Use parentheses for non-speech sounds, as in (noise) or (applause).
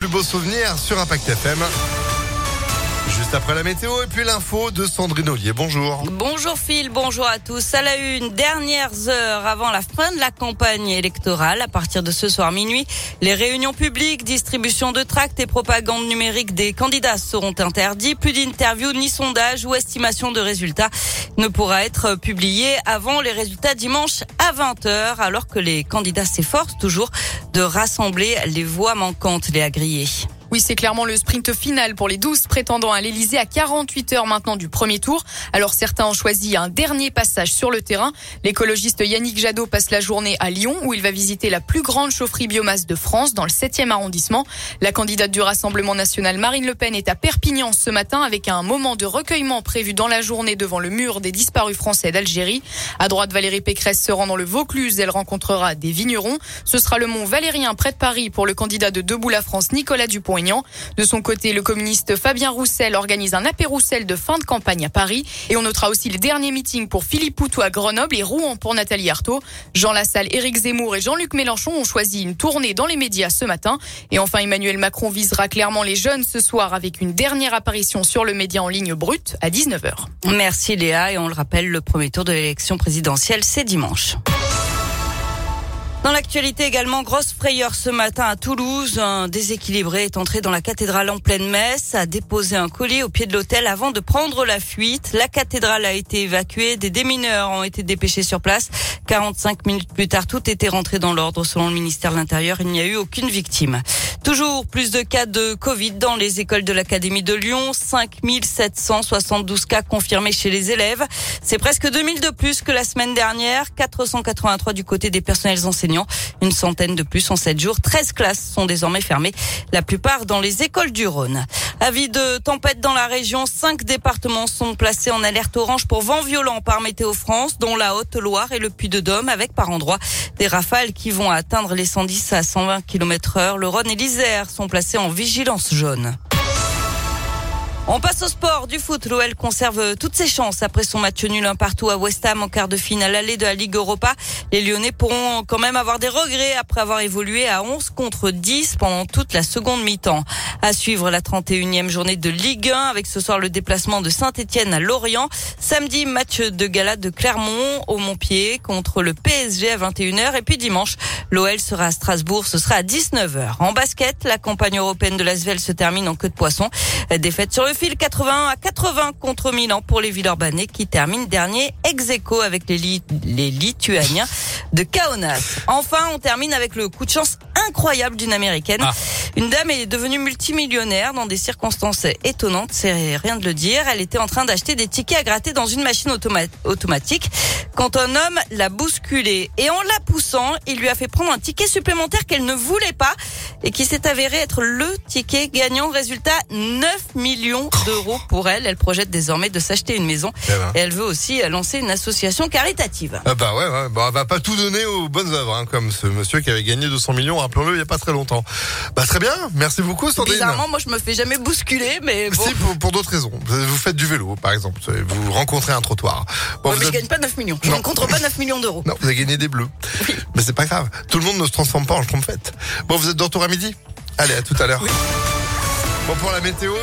Plus beau souvenir sur Impact FM. Juste après la météo et puis l'info de Sandrine Ollier. Bonjour. Bonjour Phil, bonjour à tous. À la une, dernières heures avant la fin de la campagne électorale, à partir de ce soir minuit, les réunions publiques, distribution de tracts et propagande numérique des candidats seront interdits. Plus d'interviews, ni sondages ou estimations de résultats ne pourra être publié avant les résultats dimanche à 20h, alors que les candidats s'efforcent toujours de rassembler les voix manquantes, les agriers. Oui, c'est clairement le sprint final pour les 12 prétendants à l'Elysée à 48 heures maintenant du premier tour. Alors certains ont choisi un dernier passage sur le terrain. L'écologiste Yannick Jadot passe la journée à Lyon où il va visiter la plus grande chaufferie biomasse de France dans le 7e arrondissement. La candidate du Rassemblement national Marine Le Pen est à Perpignan ce matin avec un moment de recueillement prévu dans la journée devant le mur des disparus français d'Algérie. À droite, Valérie Pécresse se rend dans le Vaucluse. Elle rencontrera des vignerons. Ce sera le mont Valérien près de Paris pour le candidat de Debout la France Nicolas Dupont de son côté, le communiste Fabien Roussel organise un apéro Roussel de fin de campagne à Paris. Et on notera aussi les derniers meetings pour Philippe Poutou à Grenoble et Rouen pour Nathalie Arthaud. Jean Lassalle, Éric Zemmour et Jean-Luc Mélenchon ont choisi une tournée dans les médias ce matin. Et enfin, Emmanuel Macron visera clairement les jeunes ce soir avec une dernière apparition sur le média en ligne brut à 19h. Merci Léa. Et on le rappelle, le premier tour de l'élection présidentielle, c'est dimanche. Dans l'actualité également, grosse frayeur ce matin à Toulouse. Un déséquilibré est entré dans la cathédrale en pleine messe, a déposé un colis au pied de l'hôtel avant de prendre la fuite. La cathédrale a été évacuée, des démineurs ont été dépêchés sur place. 45 minutes plus tard, tout était rentré dans l'ordre. Selon le ministère de l'Intérieur, il n'y a eu aucune victime. Toujours plus de cas de Covid dans les écoles de l'Académie de Lyon. 5772 cas confirmés chez les élèves. C'est presque 2000 de plus que la semaine dernière. 483 du côté des personnels enseignants. Une centaine de plus en 7 jours. 13 classes sont désormais fermées. La plupart dans les écoles du Rhône. Avis de tempête dans la région. Cinq départements sont placés en alerte orange pour vent violent par Météo France, dont la Haute-Loire et le Puy-de-Dôme, avec par endroits des rafales qui vont atteindre les 110 à 120 km heure. Le Rhône et l'Isère sont placés en vigilance jaune. On passe au sport du foot. L'OL conserve toutes ses chances après son match nul un partout à West Ham en quart de finale allée de la Ligue Europa. Les Lyonnais pourront quand même avoir des regrets après avoir évolué à 11 contre 10 pendant toute la seconde mi-temps. À suivre la 31e journée de Ligue 1 avec ce soir le déplacement de Saint-Etienne à Lorient. Samedi, match de gala de Clermont au Montpied contre le PSG à 21h. Et puis dimanche, l'OL sera à Strasbourg. Ce sera à 19h. En basket, la campagne européenne de l'Asvel se termine en queue de poisson. Défaite sur le fil 80 à 80 contre Milan pour les Villeurbanais qui terminent dernier ex aequo avec les, les Lituaniens de Kaunas. Enfin, on termine avec le coup de chance incroyable d'une américaine. Ah. Une dame est devenue multimillionnaire dans des circonstances étonnantes, c'est rien de le dire. Elle était en train d'acheter des tickets à gratter dans une machine automatique quand un homme l'a bousculée. Et en la poussant, il lui a fait prendre un ticket supplémentaire qu'elle ne voulait pas et qui s'est avéré être le ticket gagnant. Résultat, 9 millions d'euros pour elle. Elle projette désormais de s'acheter une maison. Eh ben. Et elle veut aussi lancer une association caritative. Ah bah ouais, ouais. Bah, elle va pas tout donner aux bonnes œuvres, hein, comme ce monsieur qui avait gagné 200 millions, rappelons-le, il y a pas très longtemps. Bah très bien, merci beaucoup Sandrine. Bizarrement, moi je me fais jamais bousculer, mais (laughs) bon. Si, pour, d'autres raisons. Vous faites du vélo, par exemple. Vous rencontrez un trottoir. Bon, mais je gagne pas 9 millions. Je ne rencontre pas 9 millions d'euros. Non, vous avez gagné des bleus. Oui. Mais c'est pas grave. Tout le monde ne se transforme pas en trompette. Bon, vous êtes de retour à midi Allez, à tout à l'heure. Bon, pour la météo,